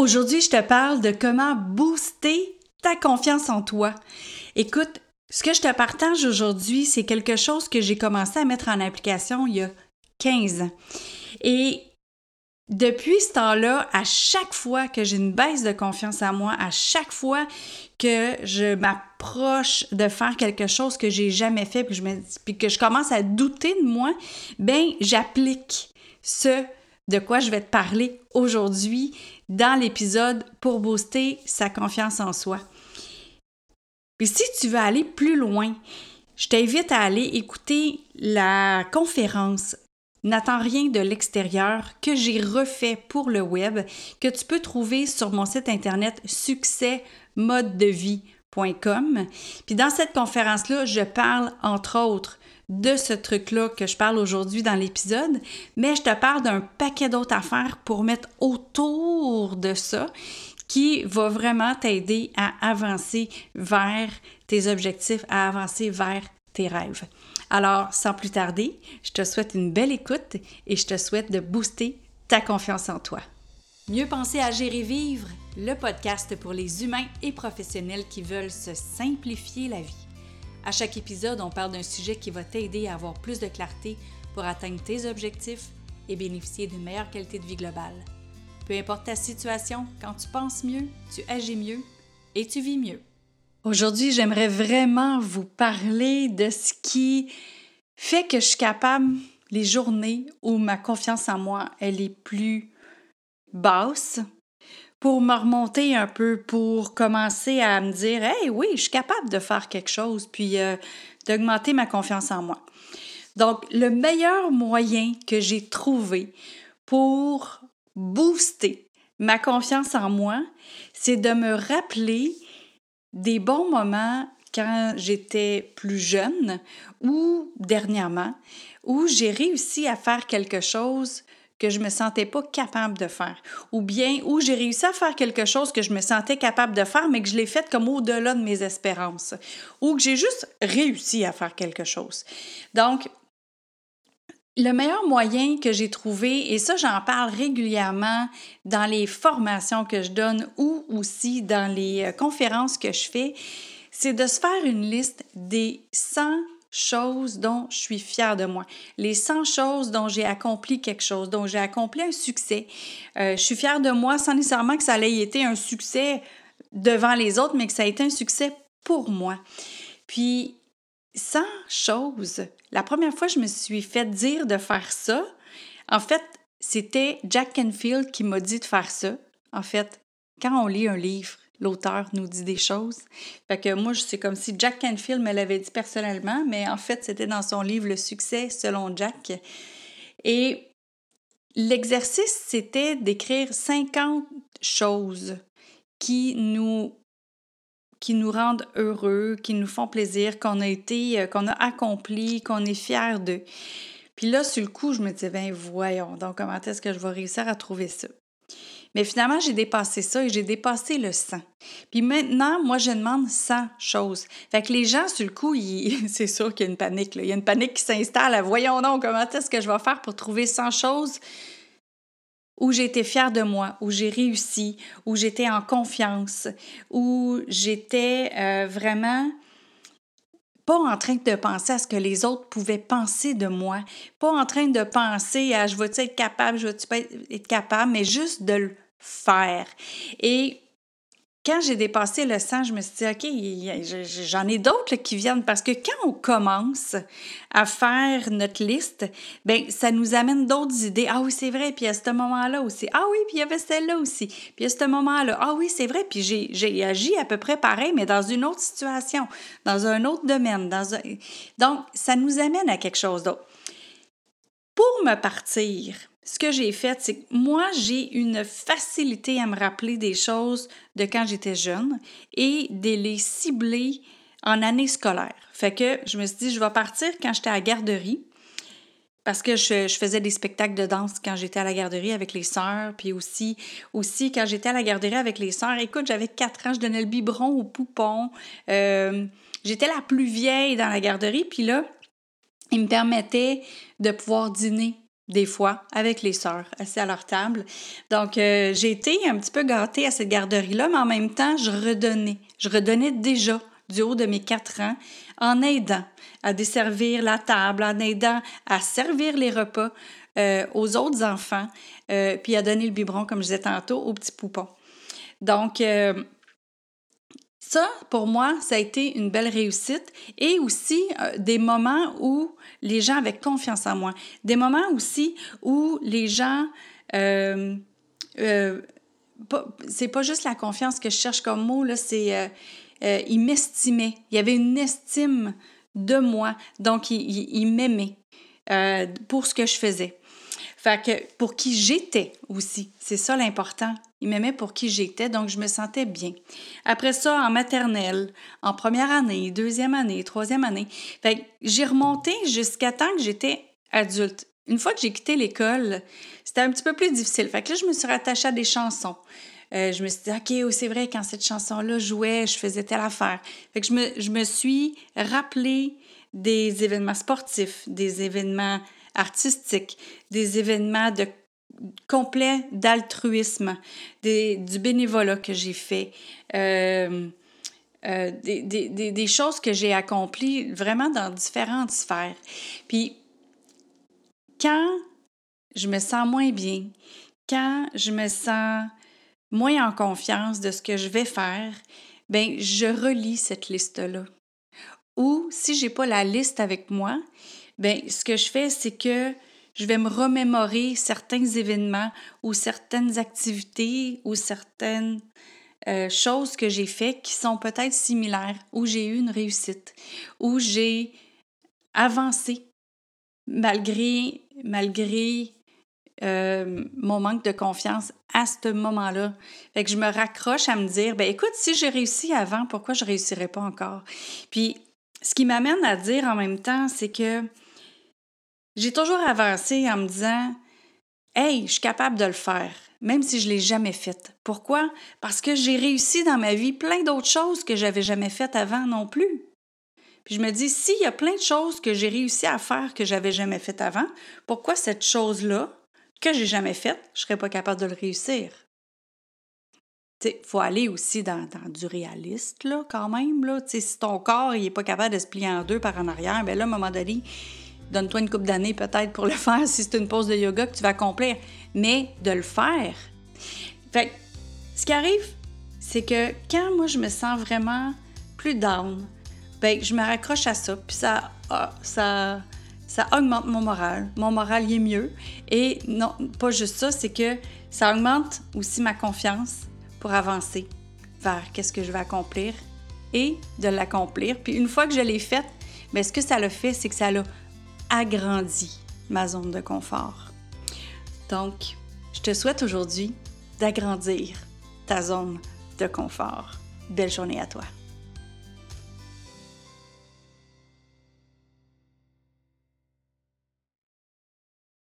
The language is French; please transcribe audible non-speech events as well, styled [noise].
Aujourd'hui, je te parle de comment booster ta confiance en toi. Écoute, ce que je te partage aujourd'hui, c'est quelque chose que j'ai commencé à mettre en application il y a 15 ans. Et depuis ce temps-là, à chaque fois que j'ai une baisse de confiance en moi, à chaque fois que je m'approche de faire quelque chose que j'ai jamais fait, puis, je puis que je commence à douter de moi, ben j'applique ce de quoi je vais te parler aujourd'hui dans l'épisode pour booster sa confiance en soi. Puis si tu veux aller plus loin, je t'invite à aller écouter la conférence N'attends rien de l'extérieur que j'ai refait pour le web, que tu peux trouver sur mon site internet succèsmodedevie.com. Puis dans cette conférence-là, je parle entre autres de ce truc-là que je parle aujourd'hui dans l'épisode, mais je te parle d'un paquet d'autres affaires pour mettre autour de ça qui va vraiment t'aider à avancer vers tes objectifs, à avancer vers tes rêves. Alors, sans plus tarder, je te souhaite une belle écoute et je te souhaite de booster ta confiance en toi. Mieux penser à gérer vivre, le podcast pour les humains et professionnels qui veulent se simplifier la vie. À chaque épisode, on parle d'un sujet qui va t'aider à avoir plus de clarté pour atteindre tes objectifs et bénéficier d'une meilleure qualité de vie globale. Peu importe ta situation, quand tu penses mieux, tu agis mieux et tu vis mieux. Aujourd'hui, j'aimerais vraiment vous parler de ce qui fait que je suis capable, les journées où ma confiance en moi, elle est plus basse, pour me remonter un peu, pour commencer à me dire, hey, oui, je suis capable de faire quelque chose, puis euh, d'augmenter ma confiance en moi. Donc, le meilleur moyen que j'ai trouvé pour booster ma confiance en moi, c'est de me rappeler des bons moments quand j'étais plus jeune ou dernièrement où j'ai réussi à faire quelque chose que je me sentais pas capable de faire ou bien où j'ai réussi à faire quelque chose que je me sentais capable de faire mais que je l'ai fait comme au-delà de mes espérances ou que j'ai juste réussi à faire quelque chose. Donc le meilleur moyen que j'ai trouvé, et ça j'en parle régulièrement dans les formations que je donne ou aussi dans les euh, conférences que je fais, c'est de se faire une liste des 100 choses dont je suis fière de moi, les 100 choses dont j'ai accompli quelque chose, dont j'ai accompli un succès. Euh, je suis fière de moi sans nécessairement que ça ait été un succès devant les autres, mais que ça a été un succès pour moi. Puis 100 choses. La première fois que je me suis fait dire de faire ça, en fait, c'était Jack Canfield qui m'a dit de faire ça. En fait, quand on lit un livre, l'auteur nous dit des choses. Fait moi, c'est comme si Jack Canfield me l'avait dit personnellement, mais en fait, c'était dans son livre Le succès selon Jack. Et l'exercice, c'était d'écrire 50 choses qui nous qui nous rendent heureux, qui nous font plaisir, qu'on a été, euh, qu'on a accompli, qu'on est fier d'eux. Puis là, sur le coup, je me disais, ben voyons, donc comment est-ce que je vais réussir à trouver ça? Mais finalement, j'ai dépassé ça et j'ai dépassé le 100. Puis maintenant, moi, je demande 100 choses. Fait que les gens, sur le coup, [laughs] c'est sûr qu'il y a une panique. Il y a une panique qui s'installe. Voyons donc, comment est-ce que je vais faire pour trouver 100 choses où j'étais fière de moi, où j'ai réussi, où j'étais en confiance, où j'étais euh, vraiment pas en train de penser à ce que les autres pouvaient penser de moi, pas en train de penser à je vais-tu être capable, je vais-tu pas être capable, mais juste de le faire. Quand j'ai dépassé le 100, je me suis dit, OK, j'en ai d'autres qui viennent parce que quand on commence à faire notre liste, ben ça nous amène d'autres idées. Ah oui, c'est vrai, puis à ce moment-là aussi. Ah oui, puis il y avait celle-là aussi. Puis à ce moment-là, ah oui, c'est vrai, puis j'ai agi à peu près pareil, mais dans une autre situation, dans un autre domaine. Donc, ça nous amène à quelque chose d'autre. Pour me partir, ce que j'ai fait, c'est que moi, j'ai une facilité à me rappeler des choses de quand j'étais jeune et de les cibler en année scolaire. Fait que je me suis dit, je vais partir quand j'étais à la garderie parce que je, faisais des spectacles de danse quand j'étais à la garderie avec les sœurs, puis aussi, aussi quand j'étais à la garderie avec les sœurs. Écoute, j'avais quatre ans, je donnais le biberon au poupon. Euh, j'étais la plus vieille dans la garderie, puis là, il me permettait de pouvoir dîner des fois, avec les sœurs, assis à leur table. Donc, euh, j'ai été un petit peu gâtée à cette garderie-là, mais en même temps, je redonnais. Je redonnais déjà du haut de mes quatre ans en aidant à desservir la table, en aidant à servir les repas euh, aux autres enfants, euh, puis à donner le biberon, comme je disais tantôt, aux petits poupons. Donc, ça, pour moi, ça a été une belle réussite et aussi des moments où les gens avaient confiance en moi. Des moments aussi où les gens... Euh, euh, c'est pas juste la confiance que je cherche comme mot, là, c'est... Euh, euh, ils m'estimaient. Il y avait une estime de moi. Donc, ils m'aimaient pour ce que je faisais. Fait que pour qui j'étais aussi, c'est ça l'important. Il m'aimait pour qui j'étais, donc je me sentais bien. Après ça, en maternelle, en première année, deuxième année, troisième année, fait j'ai remonté jusqu'à temps que j'étais adulte. Une fois que j'ai quitté l'école, c'était un petit peu plus difficile. Fait que là, je me suis rattachée à des chansons. Euh, je me suis dit, OK, oh, c'est vrai, quand cette chanson-là jouait, je faisais telle affaire. Fait que je me, je me suis rappelé des événements sportifs, des événements artistiques, des événements de complet d'altruisme, du bénévolat que j'ai fait, euh, euh, des, des, des, choses que j'ai accomplies vraiment dans différentes sphères. Puis, quand je me sens moins bien, quand je me sens moins en confiance de ce que je vais faire, ben je relis cette liste-là. Ou si j'ai pas la liste avec moi, ben ce que je fais, c'est que je vais me remémorer certains événements ou certaines activités ou certaines euh, choses que j'ai faites qui sont peut-être similaires, où j'ai eu une réussite, où j'ai avancé malgré, malgré euh, mon manque de confiance à ce moment-là. Fait que je me raccroche à me dire, ben écoute, si j'ai réussi avant, pourquoi je ne réussirais pas encore? Puis, ce qui m'amène à dire en même temps, c'est que j'ai toujours avancé en me disant Hey, je suis capable de le faire, même si je ne l'ai jamais fait. Pourquoi? Parce que j'ai réussi dans ma vie plein d'autres choses que j'avais jamais faites avant non plus. Puis je me dis, s'il y a plein de choses que j'ai réussi à faire que j'avais jamais faites avant, pourquoi cette chose-là, que j'ai jamais faite, je ne serais pas capable de le réussir? Il faut aller aussi dans, du réaliste, là, quand même. Là. si ton corps n'est pas capable de se plier en deux par en arrière, bien là, à un moment donné, donne-toi une coupe d'années peut-être pour le [laughs] faire si c'est une pause de yoga que tu vas accomplir, mais de le faire. Fait ce qui arrive, c'est que quand moi je me sens vraiment plus down, ben je me raccroche à ça, puis ça, ça, ça augmente mon moral. Mon moral y est mieux. Et non, pas juste ça, c'est que ça augmente aussi ma confiance pour avancer vers qu'est-ce que je vais accomplir et de l'accomplir. Puis une fois que je l'ai fait, bien, ce que ça le fait, c'est que ça l'a agrandit ma zone de confort. Donc, je te souhaite aujourd'hui d'agrandir ta zone de confort. Belle journée à toi.